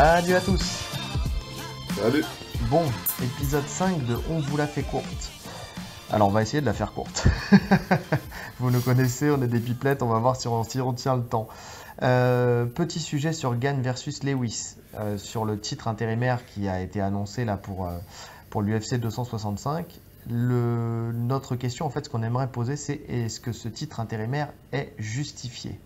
Salut à tous Salut Bon, épisode 5 de On vous la fait courte. Alors on va essayer de la faire courte. vous nous connaissez, on est des pipelettes, on va voir si on, si on tient le temps. Euh, petit sujet sur Gann versus Lewis, euh, sur le titre intérimaire qui a été annoncé là pour, euh, pour l'UFC 265. Le, notre question, en fait, ce qu'on aimerait poser, c'est est-ce que ce titre intérimaire est justifié?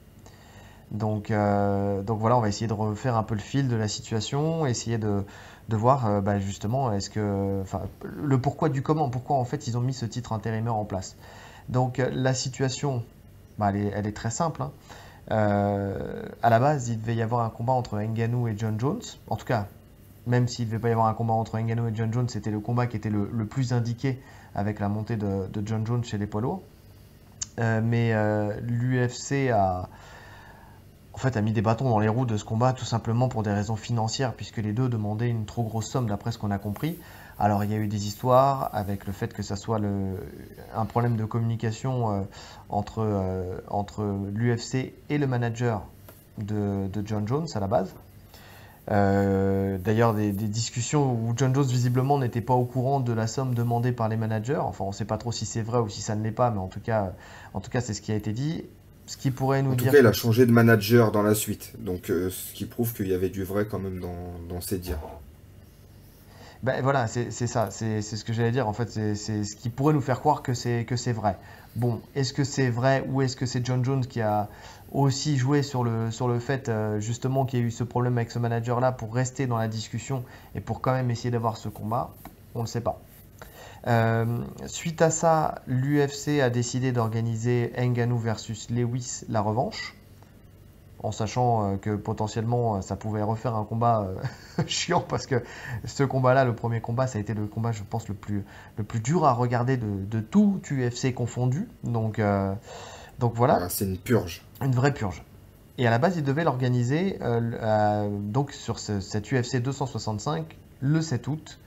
Donc, euh, donc voilà, on va essayer de refaire un peu le fil de la situation, essayer de, voir euh, bah, justement est-ce que, le pourquoi du comment, pourquoi en fait ils ont mis ce titre intérimaire en place. Donc euh, la situation, bah, elle, est, très simple. Hein. À la base, il devait y avoir un combat entre Ngannou et John Jones. En tout cas, même s'il ne devait pas y avoir un combat entre Ngannou et John Jones, c'était le combat qui était le, plus indiqué avec la montée de, de, John Jones chez les poids lourds. Mais l'UFC a en fait, a mis des bâtons dans les roues de ce combat tout simplement pour des raisons financières, puisque les deux demandaient une trop grosse somme d'après ce qu'on a compris. Alors il y a eu des histoires avec le fait que ça soit un problème de communication euh, entre, euh, entre l'UFC et le manager de, de, John Jones à la base. Euh, D'ailleurs, des, des, discussions où John Jones visiblement n'était pas au courant de la somme demandée par les managers. Enfin, on ne sait pas trop si c'est vrai ou si ça ne l'est pas, mais en tout cas, en tout cas, c'est ce qui a été dit. Ce qui pourrait nous en dire. tout cas, il a changé de manager dans la suite. Donc, euh, ce qui prouve qu'il y avait du vrai quand même dans, dans ses dires. Ben voilà, c'est ça, c'est ce que j'allais dire. En fait, c'est ce qui pourrait nous faire croire que c'est que c'est vrai. Bon, est-ce que c'est vrai ou est-ce que c'est John Jones qui a aussi joué sur le, sur le fait euh, justement qu'il y a eu ce problème avec ce manager-là pour rester dans la discussion et pour quand même essayer d'avoir ce combat? On ne le sait pas. Euh, suite à ça, l'UFC a décidé d'organiser Ngannou versus Lewis la revanche, en sachant euh, que potentiellement ça pouvait refaire un combat euh, chiant parce que ce combat-là, le premier combat, ça a été le combat, je pense, le plus, le plus dur à regarder de, de tout UFC confondu. Donc, euh, donc voilà. voilà C'est une purge. Une vraie purge. Et à la base, ils devaient l'organiser donc sur ce, cette UFC 265 le 7 août.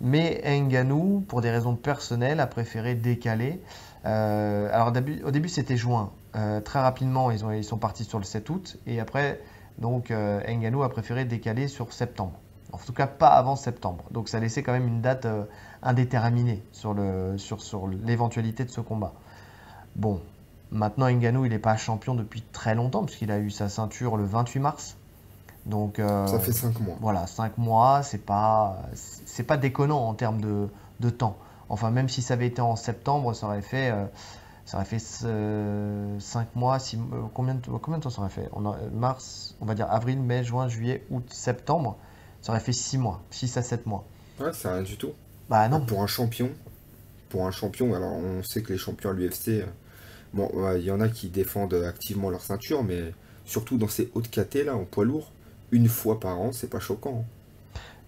Mais Ngannou, pour des raisons personnelles, a préféré décaler. Euh, alors au début c'était juin. Euh, très rapidement ils, ont, ils, sont partis sur le 7 août. Et après, donc euh, a préféré décaler sur septembre. En tout cas pas avant septembre. Donc ça laissait quand même une date euh, indéterminée sur l'éventualité de ce combat. Bon, maintenant Ngannou il n'est pas champion depuis très longtemps puisqu'il a eu sa ceinture le 28 mars. Donc, euh, ça fait 5 mois. Voilà, 5 mois, c'est pas, c'est pas déconnant en termes de, de, temps. Enfin, même si ça avait été en septembre, ça aurait fait, euh, ça aurait fait 5 euh, mois. Six, combien, de, combien de temps ça aurait fait? On a, Mars, on va dire avril, mai, juin, juillet, août, septembre. Ça aurait fait 6 mois, 6 à 7 mois. Ouais, c'est rien du tout. Bah non. Pour un champion, pour un champion, alors on sait que les champions à l'UFC, bon, il y en a qui défendent activement leur ceinture, mais surtout dans ces hautes KT là, en poids lourd une fois par an, c'est pas choquant.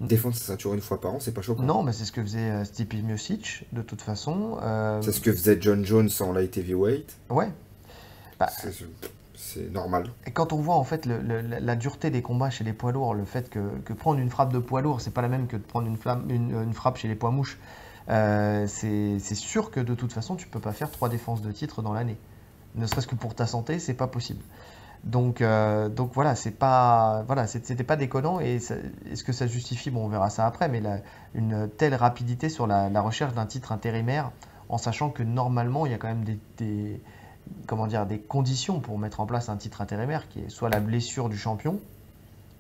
Défendre sa ceinture une fois par an, c'est pas choquant. Non, mais c'est ce que faisait euh, Stipe Miocic, de toute façon. Euh... C'est ce que faisait John Jones en light heavyweight. Ouais. Bah, c'est normal. Et quand on voit en fait le, le, la dureté des combats chez les poids lourds, le fait que, que prendre une frappe de poids lourd, c'est pas la même que de prendre une, flamme, une, une frappe chez les poids mouches, euh, c'est sûr que de toute façon, tu peux pas faire trois défenses de titre dans l'année. Ne serait-ce que pour ta santé, c'est pas possible. Donc, euh, donc voilà, c'est pas, voilà, c'était pas déconnant. Et est-ce que ça justifie Bon, on verra ça après. Mais la, une telle rapidité sur la, recherche d'un titre intérimaire, en sachant que normalement, il y a quand même des, comment dire, des conditions pour mettre en place un titre intérimaire, qui est soit la blessure du champion,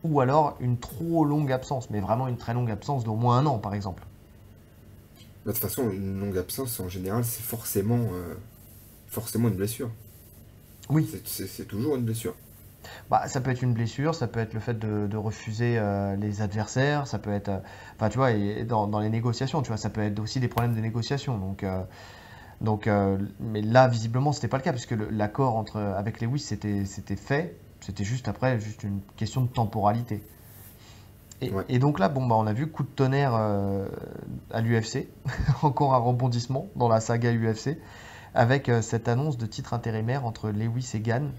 ou alors une trop longue absence, mais vraiment une très longue absence d'au moins un an, par exemple. De toute façon, une longue absence, en général, c'est forcément, euh, forcément une blessure. Oui. C'est toujours une blessure. Bah, ça peut être une blessure, ça peut être le fait de, de refuser euh, les adversaires, ça peut être, euh, enfin tu vois, et dans, dans, les négociations, tu vois, ça peut être aussi des problèmes de négociation. Donc, euh, donc mais là visiblement c'était pas le cas puisque l'accord entre avec Lewis c'était c'était fait, c'était juste après juste une question de temporalité. Et, ouais. et donc là, bon bah on a vu coup de tonnerre à l'UFC, encore un rebondissement dans la saga UFC avec euh, cette annonce de titre intérimaire entre Lewis et Gann.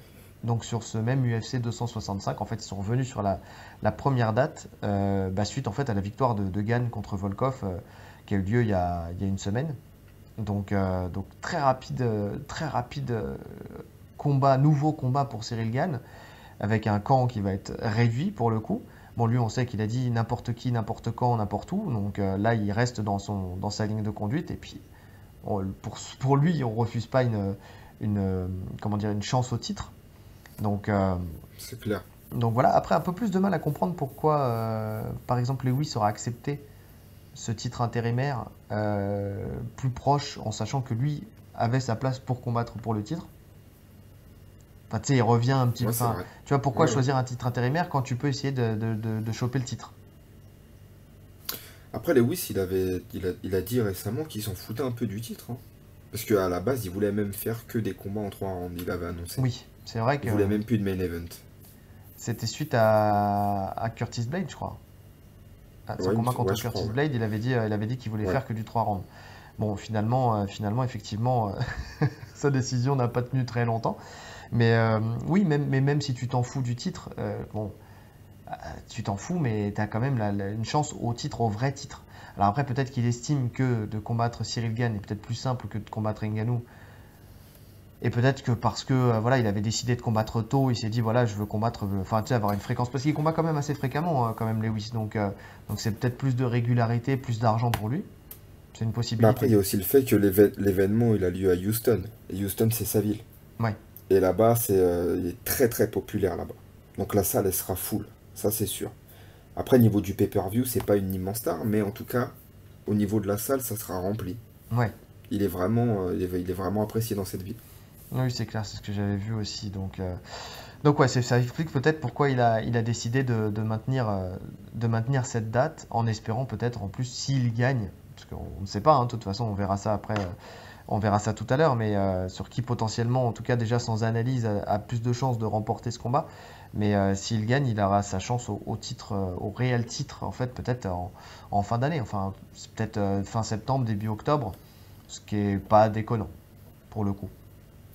Donc sur ce même UFC 265, en fait, ils sont revenus sur la, première date, euh, bah, suite en fait à la victoire de, de Gann contre Volkov, euh, qui a eu lieu il y a, une semaine. Donc, donc très rapide, très rapide combat, nouveau combat pour Cyril Gann, avec un camp qui va être réduit pour le coup. Bon, lui, on sait qu'il a dit n'importe qui, n'importe quand, n'importe où. Donc là, il reste dans, son, dans sa ligne de conduite. Et puis, pour, pour lui, on refuse pas une, une, comment dire, une chance au titre. Donc, euh, c'est clair. Donc voilà, après, un peu plus de mal à comprendre pourquoi, euh, par exemple, Lewis aura accepté ce titre intérimaire plus proche, en sachant que lui avait sa place pour combattre pour le titre. Enfin, tu sais, il revient un petit peu. tu vois, pourquoi choisir un titre intérimaire quand tu peux essayer de, de, de, choper le titre? Après, Lewis, il, avait, il, a, il a dit récemment qu'il s'en foutait un peu du titre. Hein. Parce qu'à la base, il voulait même faire que des combats en trois rounds, il avait annoncé. Oui, c'est vrai que. Il voulait même plus de main event. C'était suite à, à Curtis Blade, je crois. À son combat contre Curtis Blade, il avait dit, euh, il avait dit qu'il voulait faire que du 3 rounds. Bon, finalement, euh, finalement effectivement, euh, sa décision n'a pas tenu très longtemps. Mais euh, oui, même, mais même si tu t'en fous du titre, bon, tu t'en fous, mais tu as quand même une chance au titre, au vrai titre. Alors après, peut-être qu'il estime que de combattre Cyril Gann est peut-être plus simple que de combattre Ngannou. Et peut-être que parce que voilà, il avait décidé de combattre tôt, il s'est dit voilà, je veux combattre, enfin tu sais, avoir une fréquence parce qu'il combat quand même assez fréquemment hein, quand même Lewis, donc donc c'est peut-être plus de régularité, plus d'argent pour lui. C'est une possibilité. après, il y a aussi le fait que l'événement, il a lieu à Houston. Et Houston, c'est sa ville. Ouais. Et là-bas, c'est euh, il est très très populaire là-bas. Donc la salle, elle sera full. Ça, c'est sûr. Après, niveau du pay-per-view, c'est pas une immense star, mais en tout cas, au niveau de la salle, ça sera rempli. Ouais. Il est vraiment, euh, il, est, vraiment apprécié dans cette ville. Oui, c'est clair, c'est ce que j'avais vu aussi. Donc, euh, donc ouais, ça explique peut-être pourquoi il a, il a décidé de, de maintenir, de maintenir cette date, en espérant peut-être en plus s'il gagne, parce qu'on ne sait pas, hein, de toute façon, on verra ça après, euh, on verra ça tout à l'heure, mais euh, sur qui potentiellement, en tout cas déjà sans analyse, a, plus de chances de remporter ce combat. Mais euh, s'il gagne, il aura sa chance au, titre, au réel titre, en fait, peut-être en, fin d'année, enfin, peut-être fin septembre, début octobre, ce qui est pas déconnant, pour le coup.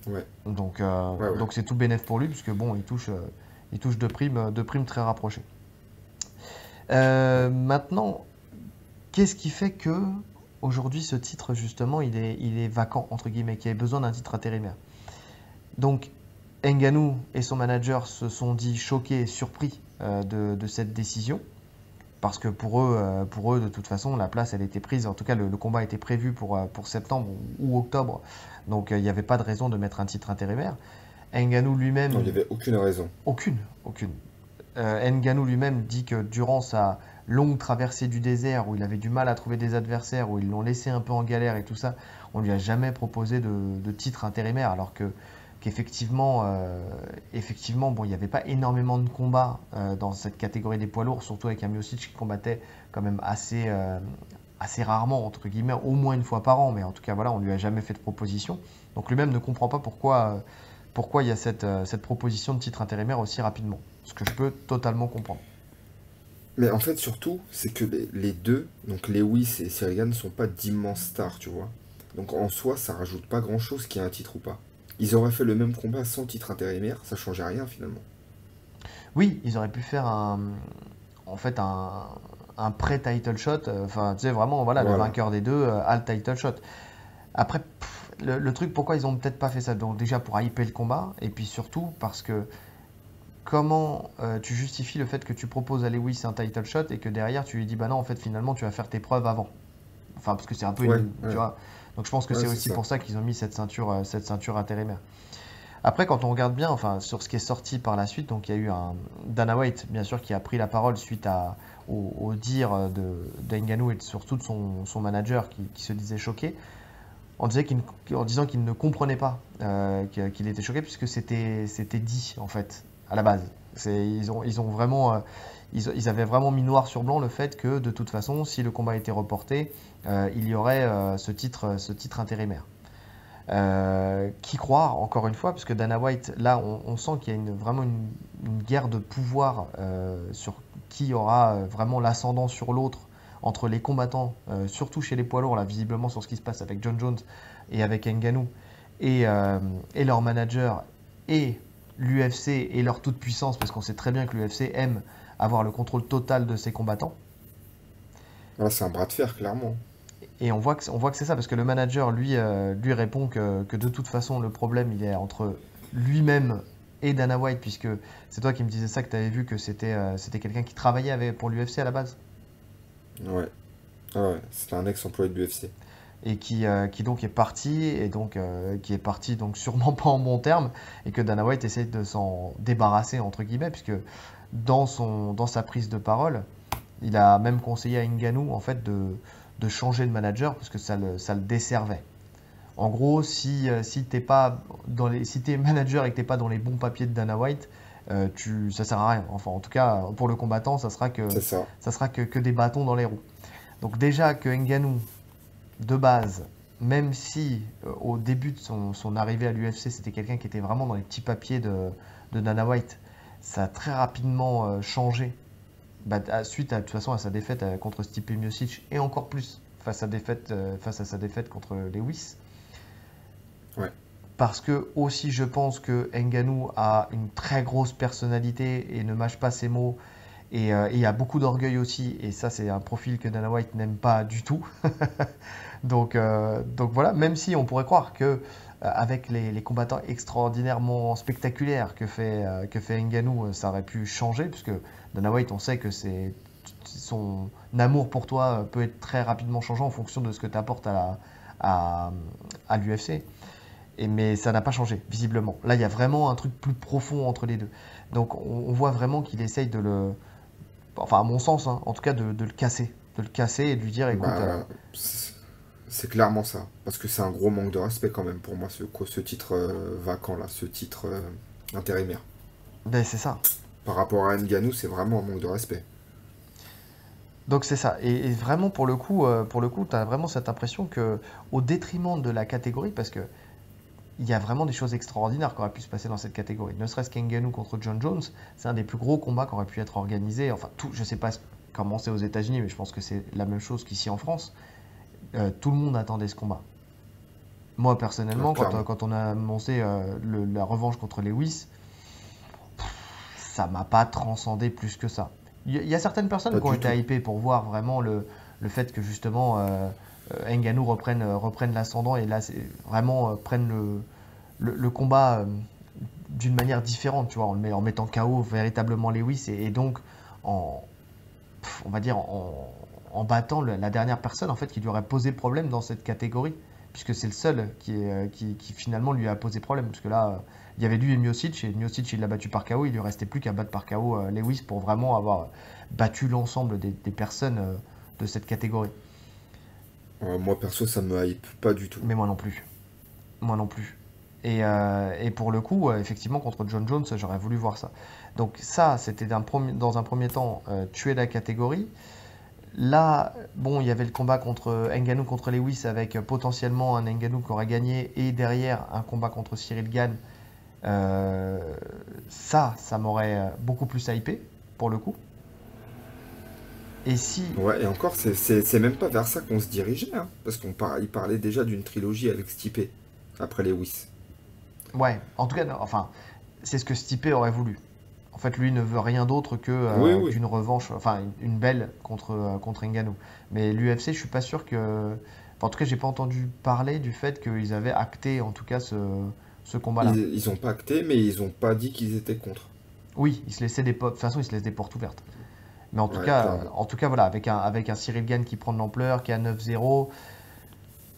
Ouais. Donc, donc c'est tout bénéf pour lui, puisque bon, il touche, il touche deux primes, deux primes très rapprochées. maintenant, Qu'est-ce qui fait que aujourd'hui ce titre justement il est, il est vacant entre guillemets, qu'il y a besoin d'un titre intérimaire? Donc Nganou et son manager se sont dit choqués et surpris euh, de, cette décision parce que pour eux, euh, pour eux de toute façon la place elle était prise, en tout cas le, combat était prévu pour, euh, pour septembre ou octobre, donc il n'y avait pas de raison de mettre un titre intérimaire. Nganou lui-même... il n'y avait aucune raison. Aucune, aucune. Nganou lui-même dit que durant sa longue traversée du désert où il avait du mal à trouver des adversaires, où ils l'ont laissé un peu en galère et tout ça, on lui a jamais proposé de, titre intérimaire, alors que qu'effectivement, euh, effectivement, bon, il n'y avait pas énormément de combats euh, dans cette catégorie des poids lourds, surtout avec un Miocic qui combattait quand même assez, euh, assez rarement, entre guillemets, au moins une fois par an, mais en tout cas, voilà, on lui a jamais fait de proposition. Donc lui-même ne comprend pas pourquoi, pourquoi il y a cette, cette proposition de titre intérimaire aussi rapidement, ce que je peux totalement comprendre. Mais en fait, surtout, c'est que les, deux, donc Lewis et Cyril ne sont pas d'immenses stars, tu vois. Donc en soi, ça rajoute pas grand chose qu'il y ait un titre ou pas. Ils auraient fait le même combat sans titre intérimaire, ça changeait rien finalement. Oui, ils auraient pu faire un, en fait un, un pré-title shot. Euh, enfin, tu sais, vraiment, voilà, le vainqueur des deux euh, a le title shot. Après, le, le, truc, pourquoi ils ont peut-être pas fait ça? Donc déjà pour hyper le combat, et puis surtout parce que comment euh, tu justifies le fait que tu proposes à Lewis un title shot et que derrière tu lui dis bah non en fait finalement tu vas faire tes preuves avant? Enfin parce que c'est un peu une, tu vois. Donc je pense que c'est aussi pour ça qu'ils ont mis cette ceinture euh, cette ceinture intérimaire. Après quand on regarde bien enfin sur ce qui est sorti par la suite donc il y a eu un Dana White bien sûr qui a pris la parole suite à au, dire de d'Enganou et surtout de son, son manager qui, qui, se disait choqué en, disait en disant qu'il ne comprenait pas euh, qu'il était choqué puisque c'était dit en fait à la base. Ils ont, vraiment, euh, ils, avaient vraiment mis noir sur blanc le fait que de toute façon, si le combat était reporté, euh, il y aurait euh, ce, titre, ce titre intérimaire. qui croire, encore une fois, puisque Dana White, là, on, sent qu'il y a vraiment une, guerre de pouvoir sur qui aura vraiment l'ascendant sur l'autre entre les combattants, surtout chez les poids lourds, là, visiblement sur ce qui se passe avec John Jones et avec Nganou, et, et leur manager, et l'UFC et leur toute puissance, parce qu'on sait très bien que l'UFC aime avoir le contrôle total de ses combattants. c'est un bras de fer, clairement. Et on voit que, voit que c'est ça, parce que le manager, lui, euh, lui répond que, de toute façon, le problème, il est entre lui-même et Dana White, puisque c'est toi qui me disais ça, que tu avais vu que c'était euh, c'était quelqu'un qui travaillait avec, pour l'UFC à la base. Ouais. Ah ouais, c'était un ex-employé de l'UFC. Et qui, euh, qui donc est parti, et donc euh, qui est parti donc sûrement pas en bon terme, et que Dana White essaie de s'en débarrasser, entre guillemets, puisque dans, son, dans sa prise de parole, il a même conseillé à Ngannou en fait de, de changer de manager parce que ça le, ça le desservait. En gros, si, euh, si t'es pas dans les, si es manager et que t'es pas dans les bons papiers de Dana White, euh, tu, ça sert à rien. Enfin, en tout cas, pour le combattant, ça sera que, ça. ça. sera que, que, des bâtons dans les roues. Donc déjà que Ngannou, de base, même si euh, au début de son, son arrivée à l'UFC, c'était quelqu'un qui était vraiment dans les petits papiers de, de Dana White, ça a très rapidement euh, changé bah, à, suite à, de toute façon à sa défaite euh, contre Stipe Miocic et encore plus face à, défaite, face à sa défaite contre Lewis. Ouais. Parce que aussi je pense que Ngannou a une très grosse personnalité et ne mâche pas ses mots et, euh, et a beaucoup d'orgueil aussi et ça c'est un profil que Dana White n'aime pas du tout. donc, euh, donc voilà, même si on pourrait croire que euh, avec les, combattants extraordinairement spectaculaires que fait, euh, que fait ça aurait pu changer puisque Dana White on sait que son amour pour toi peut être très rapidement changeant en fonction de ce que tu apportes à, l'UFC. Mais ça n'a pas changé, visiblement. Là, il y a vraiment un truc plus profond entre les deux. Donc, on, on voit vraiment qu'il essaye de le. Enfin, à mon sens, hein, en tout cas, de, de, le casser. De le casser et de lui dire écoute. Bah, euh... C'est clairement ça. Parce que c'est un gros manque de respect, quand même, pour moi, ce, ce titre euh, vacant, là, ce titre euh, intérimaire. Ben, c'est ça. Par rapport à Nganou, c'est vraiment un manque de respect. Donc c'est ça. Et, et, vraiment pour le coup, pour le coup, tu as vraiment cette impression que, au détriment de la catégorie, parce que il y a vraiment des choses extraordinaires qui auraient pu se passer dans cette catégorie. Ne serait-ce qu'Enganou contre John Jones, c'est un des plus gros combats qui aurait pu être organisé. Enfin, tout, je ne sais pas comment c'est aux États-Unis, mais je pense que c'est la même chose qu'ici en France. Euh, tout le monde attendait ce combat. Moi, personnellement, quand, quand, on a annoncé euh, le, la revanche contre Lewis, ça m'a pas transcendé plus que ça. Il y, y, a certaines personnes pas qui ont été hypées pour voir vraiment le, le fait que justement euh, Ngannou reprenne, l'ascendant et là vraiment euh, prenne le, combat euh, d'une manière différente, tu vois, en, mettant KO véritablement Lewis et, donc en, battant la dernière personne en fait qui lui aurait posé problème dans cette catégorie puisque c'est le seul qui, finalement lui a posé problème parce que là il y avait lui et Miocic et Miocic il l'a battu par KO il lui restait plus qu'à battre par KO euh, Lewis pour vraiment avoir battu l'ensemble des, personnes euh, de cette catégorie euh, moi perso ça me hype pas du tout. Mais moi non plus. Moi non plus. Et, euh, et pour le coup effectivement contre John Jones j'aurais voulu voir ça. Donc ça c'était dans un premier temps euh, tuer la catégorie. Là, bon, il y avait le combat contre Ngannou contre Lewis avec potentiellement un Ngannou qui aurait gagné et derrière un combat contre Cyril Gann. Euh, ça, ça m'aurait beaucoup plus hypé pour le coup. Et si. Ouais, et encore, c'est même pas vers ça qu'on se dirigeait, hein, parce qu'on par, parlait déjà d'une trilogie avec Stipe après Lewis. Ouais, en tout cas, enfin, c'est ce que Stipe aurait voulu. En fait, lui ne veut rien d'autre que euh, oui, oui. qu'une revanche, enfin une, une belle contre euh, contre Ngannou. Mais l'UFC, je suis pas sûr que, enfin, en tout cas, j'ai pas entendu parler du fait qu'ils avaient acté, en tout cas, ce, ce combat-là. Ils, ils ont pas acté, mais ils ont pas dit qu'ils étaient contre. Oui, ils se laissaient des de toute façon, ils se laissent des portes ouvertes. Mais en tout ouais, cas, en tout cas, voilà, avec un avec un Cyril Gann qui prend de l'ampleur, qui est à 9-0.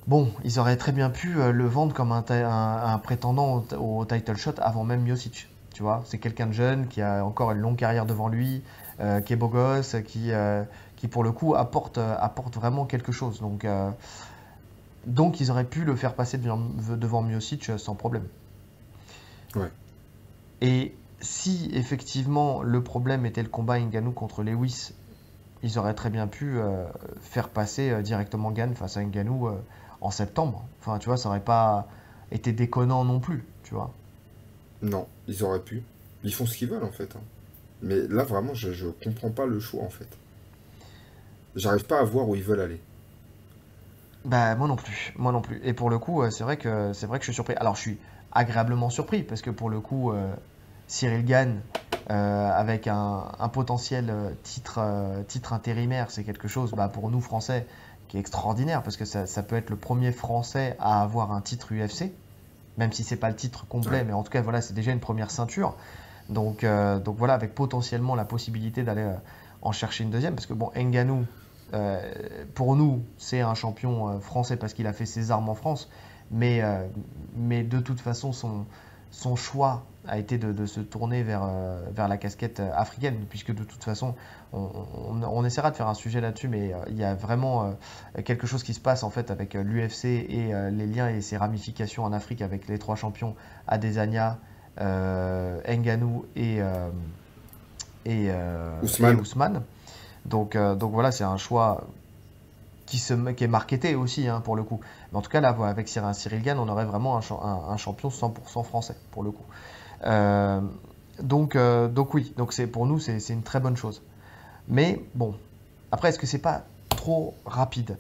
Bon, ils auraient très bien pu euh, le vendre comme un, un, un prétendant au, au, title shot avant même Miocic tu vois. C'est quelqu'un de jeune qui a encore une longue carrière devant lui, euh, qui est beau gosse, qui, euh, qui pour le coup apporte, apporte vraiment quelque chose. Donc, euh, donc ils auraient pu le faire passer devant, devant Miocic sans problème. Ouais. Et si effectivement le problème était le combat Ngannou contre Lewis, ils auraient très bien pu euh, faire passer directement Gann face à Ngannou en septembre. Enfin, tu vois, ça aurait pas été déconnant non plus, tu vois. Non, ils auraient pu. Ils font ce qu'ils veulent en fait. Hein. Mais là vraiment, je, je comprends pas le choix en fait. J'arrive pas à voir où ils veulent aller. Bah moi non plus, moi non plus. Et pour le coup, euh, c'est vrai que c'est vrai que je suis surpris. Alors je suis agréablement surpris parce que pour le coup, euh, Cyril Gann euh, avec un, un potentiel euh, titre euh, titre intérimaire, c'est quelque chose, bah, pour nous Français, qui est extraordinaire parce que ça, ça peut être le premier Français à avoir un titre UFC même si c'est pas le titre complet, mais en tout cas, voilà, c'est déjà une première ceinture. Donc, euh, donc voilà, avec potentiellement la possibilité d'aller en chercher une deuxième, parce que bon, Nganou, pour nous, c'est un champion français parce qu'il a fait ses armes en France, mais, mais de toute façon, son, son choix a été de, se tourner vers, vers la casquette africaine, puisque de toute façon, on, essaiera de faire un sujet là-dessus, mais il y a vraiment quelque chose qui se passe en fait avec l'UFC et les liens et ses ramifications en Afrique avec les trois champions Adesanya, euh, Nganou et, euh, et, euh, Ousmane. Donc, donc voilà, c'est un choix qui, est marketé aussi hein, pour le coup. Mais en tout cas, là, avec Cyril Gann, on aurait vraiment un, champion 100% français pour le coup. donc, donc oui, donc pour nous, c'est une très bonne chose. Mais bon, après, est-ce que c'est pas trop rapide?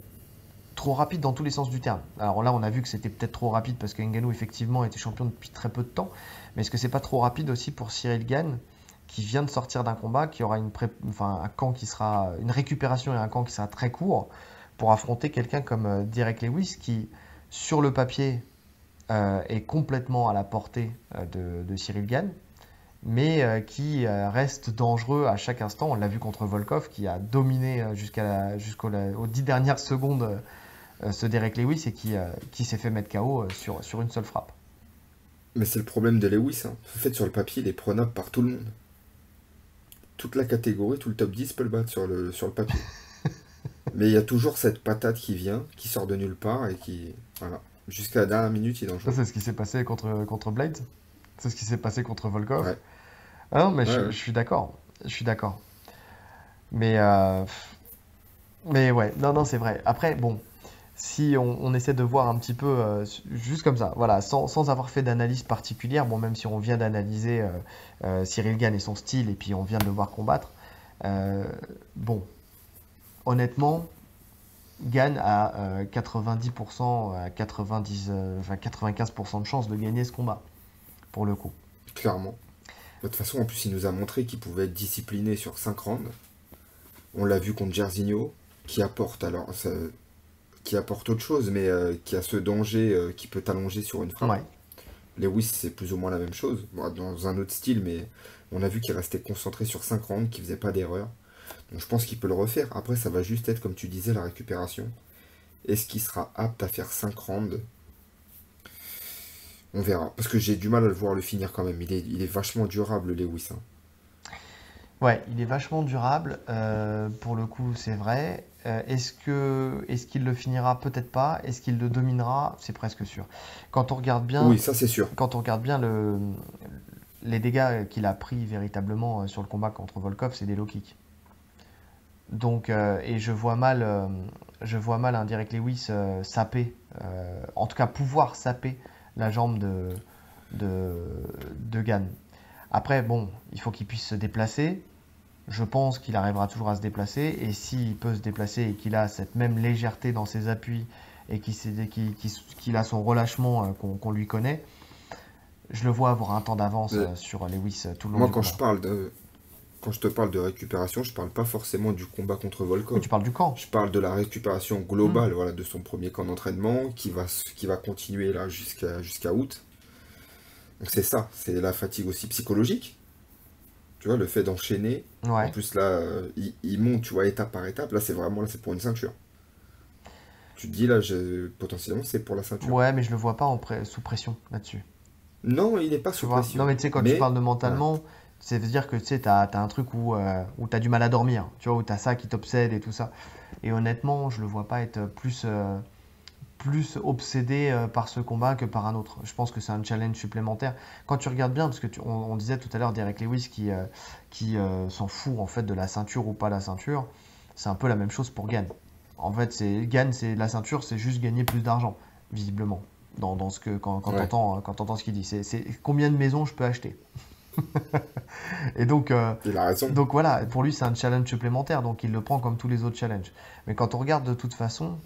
Trop rapide dans tous les sens du terme. Alors là, on a vu que c'était peut-être trop rapide parce que Ngannou, effectivement, était champion depuis très peu de temps. Mais est-ce que c'est pas trop rapide aussi pour Cyril Gann qui vient de sortir d'un combat, qui aura une enfin, un camp qui sera une récupération et un camp qui sera très court pour affronter quelqu'un comme euh, Derek Lewis qui, sur le papier, euh, est complètement à la portée euh, de, Cyril Gann, mais qui reste dangereux à chaque instant. On l'a vu contre Volkov qui a dominé jusqu'aux dix dernières secondes ce Derek Lewis et qui, qui s'est fait mettre KO sur, sur une seule frappe. Mais c'est le problème de Lewis. Hein. En fait, sur le papier, il est prenable par tout le monde. Toute la catégorie, tout le top 10 peut le battre sur le, sur le papier. Mais il y a toujours cette patate qui vient, qui sort de nulle part et qui. Voilà. Jusqu'à la dernière minute, il est Ça, c'est ce qui s'est passé contre, contre Blade. C'est ce qui s'est passé contre Volkov. Ouais. Ah non, mais je, suis d'accord. Je suis d'accord. Mais. Euh, mais ouais, non, non, c'est vrai. Après, bon, si on, essaie de voir un petit peu euh, juste comme ça, voilà, sans, avoir fait d'analyse particulière, bon, même si on vient d'analyser euh, euh, Cyril Gann et son style, et puis on vient de le voir combattre, bon, honnêtement, Gann a 90%, à 90, 95% de chance de gagner ce combat, pour le coup. Clairement. De toute façon, en plus, il nous a montré qu'il pouvait être discipliné sur 5 rounds. On l'a vu contre Jerzinho, qui apporte alors qui apporte autre chose, mais euh, qui a ce danger euh, qui peut t'allonger sur une frappe. Lewis, c'est plus ou moins la même chose, dans un autre style, mais on a vu qu'il restait concentré sur 5 rounds, qu'il faisait pas d'erreur. Donc je pense qu'il peut le refaire. Après, ça va juste être, comme tu disais, la récupération. Est-ce qu'il sera apte à faire 5 rounds? On verra. Parce que j'ai du mal à le voir le finir quand même. Il est, il est vachement durable, Lewis. Hein. Ouais, il est vachement durable. Euh, pour le coup, c'est vrai. Euh, est-ce que est-ce qu'il le finira? Peut-être pas. Est-ce qu'il le dominera? C'est presque sûr. Quand on regarde bien, oui, ça c'est sûr. Quand on regarde bien le, les dégâts qu'il a pris véritablement euh, sur le combat contre Volkov, c'est des low kicks. Donc, et je vois mal, je vois mal un Derek Lewis saper, en tout cas pouvoir saper la jambe de de, de Gann. Après, bon, il faut qu'il puisse se déplacer je pense qu'il arrivera toujours à se déplacer. Et s'il peut se déplacer et qu'il a cette même légèreté dans ses appuis et qu'il a son relâchement euh, qu'on lui connaît, je le vois avoir un temps d'avance euh, sur Lewis euh, tout le long Moi, quand je parle de. Quand je te parle de récupération, je parle pas forcément du combat contre Volkov. tu parles du camp. Je parle de la récupération globale, mmh. voilà, de son premier camp d'entraînement, qui va, qui va continuer là jusqu'à jusqu'à août. Donc c'est ça, c'est la fatigue aussi psychologique tu vois, le fait d'enchaîner. En plus, là, euh, il, monte, tu vois, étape par étape. Là, c'est vraiment, là, c'est pour une ceinture. Tu te dis, là, potentiellement, c'est pour la ceinture. Ouais, mais je le vois pas en sous pression là-dessus. Non, il n'est pas sous pression. Non, mais tu sais, quand tu parles de mentalement, dire que tu sais, tu as, un truc où, euh, où tu as du mal à dormir. Tu vois, où tu as ça qui t'obsède et tout ça. Et honnêtement, je le vois pas être plus. Euh, plus obsédé euh, par ce combat que par un autre. Je pense que c'est un challenge supplémentaire. Quand tu regardes bien, parce que on, disait tout à l'heure Derek Lewis qui, euh, qui s'en fout en fait de la ceinture ou pas la ceinture, c'est un peu la même chose pour Gann. En fait, c'est Gann, c'est la ceinture, c'est juste gagner plus d'argent, visiblement. Dans, dans, ce que quand, quand entends quand entends ce qu'il dit, c'est combien de maisons je peux acheter? et donc, il a raison. donc voilà, pour lui c'est un challenge supplémentaire, donc il le prend comme tous les autres challenges. Mais quand on regarde de toute façon,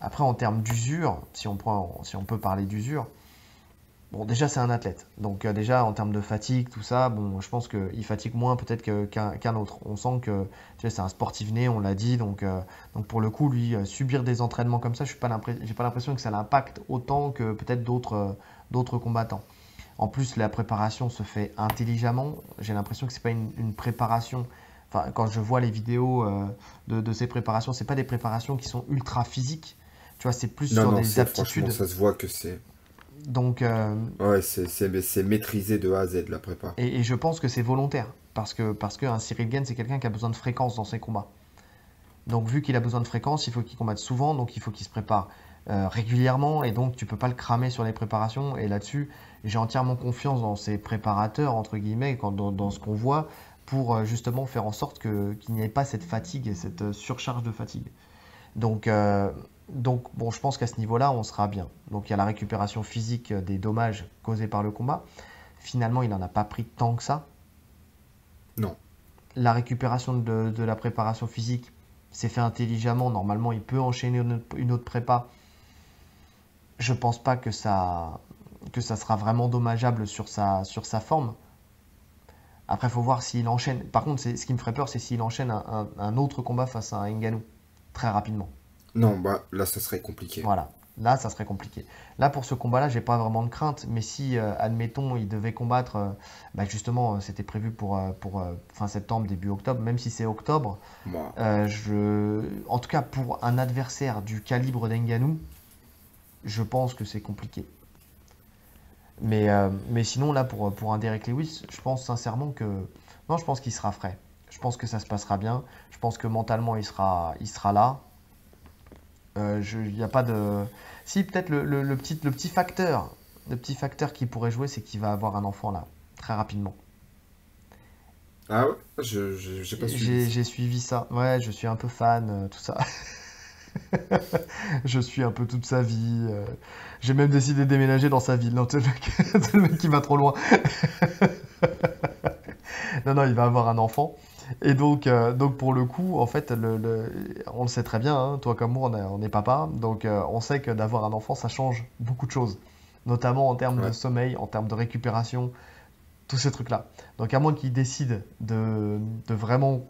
après, en termes d'usure, si on, prend, si on peut parler d'usure, Bon, déjà, c'est un athlète. Donc, euh, déjà, en termes de fatigue, tout ça, bon, je pense qu'il fatigue moins peut-être qu'un autre. On sent que tu sais, c'est un sportif né, on l'a dit. Donc, euh, donc, pour le coup, lui, euh, subir des entraînements comme ça, je n'ai pas j'ai pas l'impression que ça l'impacte autant que peut-être d'autres euh, d'autres combattants. En plus, la préparation se fait intelligemment. J'ai l'impression que c'est pas une, une préparation. Enfin, quand je vois les vidéos euh, de, de ces préparations, c'est pas des préparations qui sont ultra physiques. Tu vois, c'est plus Non, sur non, des aptitudes. ça se voit que c'est. Donc, euh, Ouais, c'est c'est- c'est maîtrisé de A à Z la prépa. Et, et je pense que c'est volontaire, parce que parce qu'un Cyril Gane, c'est quelqu'un qui a besoin de fréquence dans ses combats. Donc vu qu'il a besoin de fréquence, il faut qu'il combatte souvent, donc il faut qu'il se prépare euh, régulièrement, et donc tu peux pas le cramer sur les préparations. Et là-dessus, j'ai entièrement confiance dans ces préparateurs, entre guillemets, quand- dans, dans ce qu'on voit, pour euh, justement faire en sorte que, qu'il n'y ait pas cette fatigue et cette euh, surcharge de fatigue. Donc, euh, donc bon, je pense qu'à ce niveau-là, on sera bien. Donc il y a la récupération physique des dommages causés par le combat. Finalement, il n'en a pas pris tant que ça. Non. La récupération de, de la préparation physique s'est fait intelligemment. Normalement, il peut enchaîner une autre prépa. Je pense pas que ça, que ça sera vraiment dommageable sur sa, sur sa forme. Après, il faut voir s'il enchaîne. Par contre, ce qui me ferait peur, c'est s'il enchaîne un, un- un autre combat face à un Ngannou très rapidement. Non, bah là, ça serait compliqué. Voilà, là, ça serait compliqué. Là, pour ce combat-là, j'ai pas vraiment de crainte, mais si, euh, admettons, il devait combattre, euh, bah, justement, euh, c'était prévu pour, pour fin septembre, début octobre, même si c'est octobre, je... en tout cas, pour un adversaire du calibre d'Enganou, je pense que c'est compliqué. Mais, euh, mais sinon, là, pour, pour un Derek Lewis, je pense sincèrement que. Non, je pense qu'il sera frais. Je pense que ça se passera bien. Je pense que mentalement, il sera, il sera là. Euh, Il n'y a pas de. Si, peut-être le, le- le petit, le petit facteur. Le petit facteur qui pourrait jouer, c'est qu'il va avoir un enfant là, très rapidement. Ah ouais? Je, je- j'ai pas J'ai suivi. j'ai suivi ça. Ouais, je suis un peu fan, euh, tout ça. Je suis un peu toute sa vie. euh, J'ai même décidé de déménager dans sa ville. Non, c'est le le mec qui va trop loin. Non, non, il va avoir un enfant. Et donc, euh, donc pour le coup, en fait, le, le- on le sait très bien, hein, toi comme moi, on est, on est papa. Donc, euh, on sait que d'avoir un enfant, ça change beaucoup de choses. Notamment en termes de sommeil, en termes de récupération, tous ces trucs-là. Donc, à moins qu'il décide de, de vraiment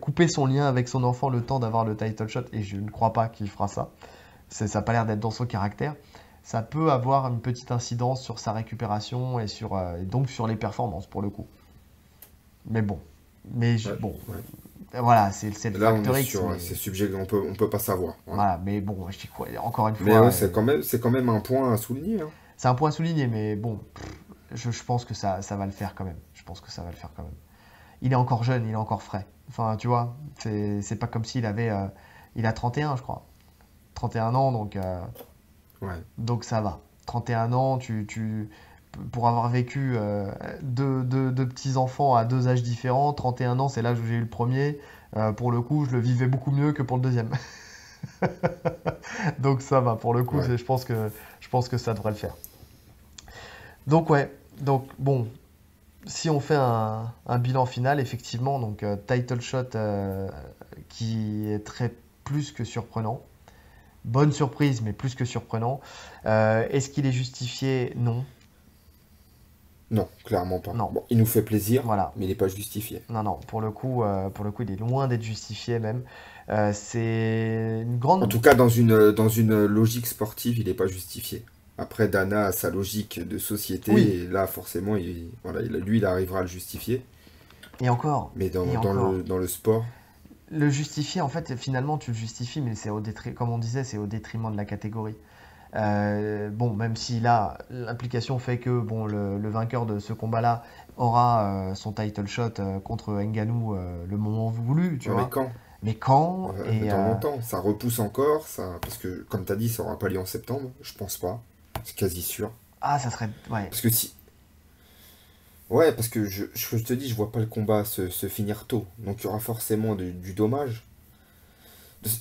couper son lien avec son enfant le temps d'avoir le title shot, et je ne crois pas qu'il fera ça, ça n'a pas l'air d'être dans son caractère, ça peut avoir une petite incidence sur sa récupération et, sur, euh, et donc sur les performances pour le coup. Mais bon. Mais je- Ouais, bon, ouais. voilà, c'est c'est le Là, facteur X. mais- C'est subject, on peut, on peut pas savoir. Voilà. Voilà, mais bon, je dis quoi, encore une fois, Mais ouais, euh, c'est quand même, c'est quand même un point à souligner. hein. c'est un point à souligner, mais bon, je, je pense que ça, ça va le faire quand même. Je pense que ça va le faire quand même. Il est encore jeune, il est encore frais. Enfin, tu vois, c'est pas comme s'il avait. euh, il a 31, je crois. 31 ans, donc, euh, Ouais. donc ça va. 31 ans, tu, tu, pour avoir vécu euh, deux, deux- deux petits-enfants à deux âges différents, 31 ans, c'est l'âge où j'ai eu le premier. Pour le coup, je le vivais beaucoup mieux que pour le deuxième. Donc ça va, pour le coup, Ouais. je pense que, je pense que ça devrait le faire. Donc ouais, donc bon, si on fait un, un bilan final, effectivement, donc euh, title shot euh, qui est très plus que surprenant. Bonne surprise, mais plus que surprenant. Euh, Est-ce qu'il est justifié? Non. Non, clairement pas. Non. Bon, il nous fait plaisir, Voilà. mais il n'est pas justifié. Non, non, pour le coup, euh, pour le coup, il est loin d'être justifié même. Euh, c'est une grande. En tout cas, dans une, dans une logique sportive, il n'est pas justifié. Après, Dana a sa logique de société, Oui. et là, forcément, il, voilà, il- lui, il arrivera à le justifier. Et encore, Mais dans, Et dans encore. le, dans le sport, le justifier, en fait, finalement, tu le justifies, mais c'est au détriment, comme on disait, c'est au détriment de la catégorie. Euh, bon, même si là, l'implication fait que bon, le, le vainqueur de ce combat-là aura euh, son title shot euh, contre Ngannou euh, le moment voulu, tu ouais, vois. mais quand? Mais quand Euh, et, Dans longtemps, ça repousse encore, ça, parce que, comme tu as dit, ça aura pas lieu en septembre, je pense pas. C'est quasi sûr. Ah, ça serait. Ouais. Parce que si. Ouais, parce que je, je te dis, je vois pas le combat se, se finir tôt. Donc il y aura forcément du, du dommage.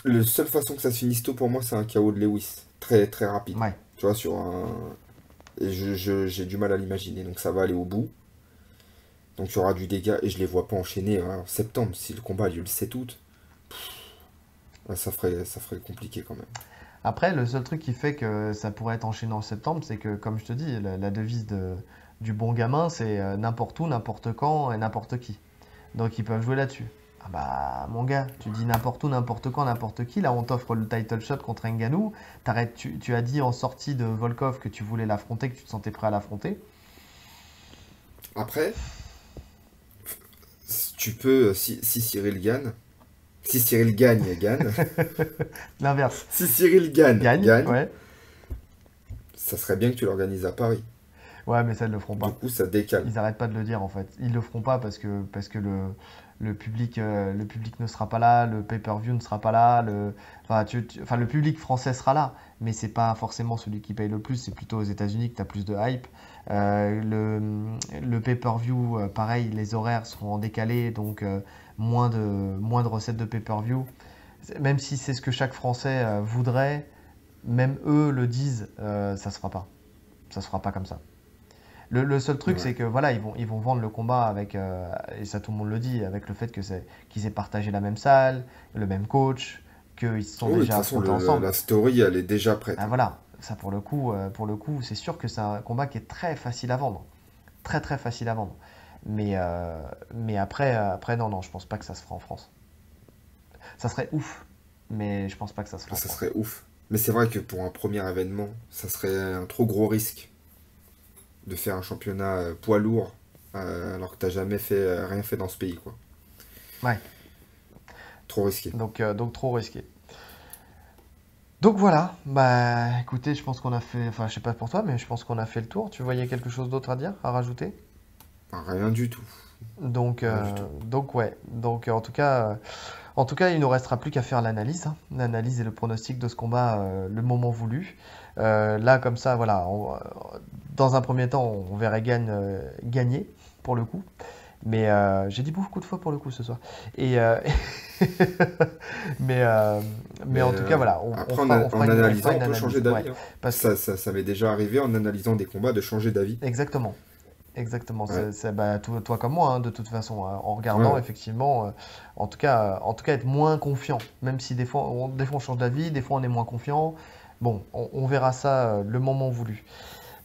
La seule façon que ça se finisse tôt pour moi, c'est un KO de Lewis. Très très rapide. Ouais. Tu vois, sur un. Et je, je- j'ai du mal à l'imaginer. Donc ça va aller au bout. Donc il y aura du dégât et je les vois pas enchaîner hein, en septembre. Si le combat a lieu le 7 août, pff, ça ferait, ça ferait compliqué quand même. Après, le seul truc qui fait que ça pourrait être enchaîné en septembre, c'est que, comme je te dis, la, devise de, du bon gamin, c'est euh, n'importe où, n'importe quand et n'importe qui. Donc ils peuvent jouer là-dessus. Ah bah mon gars, tu dis n'importe où, n'importe quand, n'importe qui. Là, on t'offre le title shot contre Ngannou. T'arrêtes, tu, tu as dit en sortie de Volkov que tu voulais l'affronter, que tu te sentais prêt à l'affronter. Après, tu peux, si, si Cyril gagne, si Cyril gagne, gagne. L'inverse. Si Cyril gagne, Gagne, gagne, ouais. ça serait bien que tu l'organises à Paris. Ouais, mais ça, ils le feront Du pas. coup, ça décale. Ils arrêtent pas de le dire en fait. Ils le feront pas parce que, parce que le, le, public, euh, le public ne sera pas là, le pay-per-view ne sera pas là, le, enfin, tu- tu- enfin, le public français sera là, mais c'est pas forcément celui qui paye le plus, c'est plutôt aux États-Unis que tu as plus de hype. Euh, le, le pay-per-view, euh, pareil, les horaires seront en décalé, donc moins, de, moins de recettes de pay-per-view. Même si c'est ce que chaque Français euh, voudrait, même eux le disent, euh, ça se fera pas. Ça se fera pas comme ça. Le, le seul truc, Ouais. c'est que voilà, ils vont, ils vont vendre le combat avec, euh, et ça tout le monde le dit, avec le fait que c'est, qu'ils aient partagé la même salle, le même coach, qu'ils se sont déjà affrontés le- ensemble. la story, elle est déjà prête. Ah, voilà, ça pour le coup, euh, pour le coup, c'est sûr que c'est un combat qui est très facile à vendre, très très facile à vendre. Mais, euh, mais après, euh, après, non, non, je pense pas que ça se fera en France. Ça serait ouf, mais je pense pas que ça se fera en Ça France. serait ouf. Mais c'est vrai que pour un premier événement, ça serait un trop gros risque de faire un championnat euh, poids lourd euh, alors que t'as jamais fait rien fait dans ce pays, quoi. Ouais. Trop risqué. Donc, euh, donc trop risqué. Donc voilà, bah écoutez, je pense qu'on a fait, enfin je sais pas pour toi, mais je pense qu'on a fait le tour. Tu voyais quelque chose d'autre à dire, à rajouter? Rien du tout. Donc, Rien euh, du tout. donc ouais, donc euh, en tout cas, euh, en tout cas, il nous restera plus qu'à faire l'analyse, hein. L'analyse et le pronostic de ce combat, euh, le moment voulu. Euh, là, comme ça, voilà, on- dans un premier temps, on verrait gagne, euh, gagner pour le coup. Mais j'ai dit beaucoup de fois pour le coup ce soir. Et mais mais en tout cas, voilà, on, Après, on fera, on en une, analysant, peut analyse. changer d'avis. Ouais, hein. parce Ça, ça, ça m'est déjà arrivé en analysant des combats de changer d'avis. Exactement. Exactement. Ouais. C'est, bah, toi, comme moi, hein, de toute façon, hein, en regardant, Ouais, effectivement, euh, en tout cas, euh, en tout cas, être moins confiant. Même si des fois, on, des fois, on change d'avis, des fois, on est moins confiant. Bon, on, on verra ça euh, le moment voulu.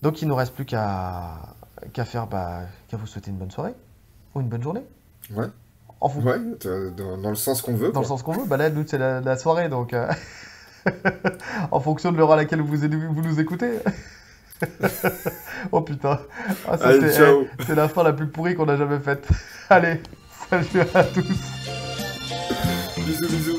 Donc, il nous reste plus qu'à qu'à faire, bah, qu'à vous souhaiter une bonne soirée ou une bonne journée. Ouais, En ouais, dans, dans le sens qu'on veut, dans le sens qu'on veut. Bah là, nous, c'est la, la soirée, donc en fonction de l'heure à laquelle vous, vous nous écoutez. oh putain, ah, eh, c'est la fin la plus pourrie qu'on a jamais faite. Allez, salut à tous. Bisous, bisous.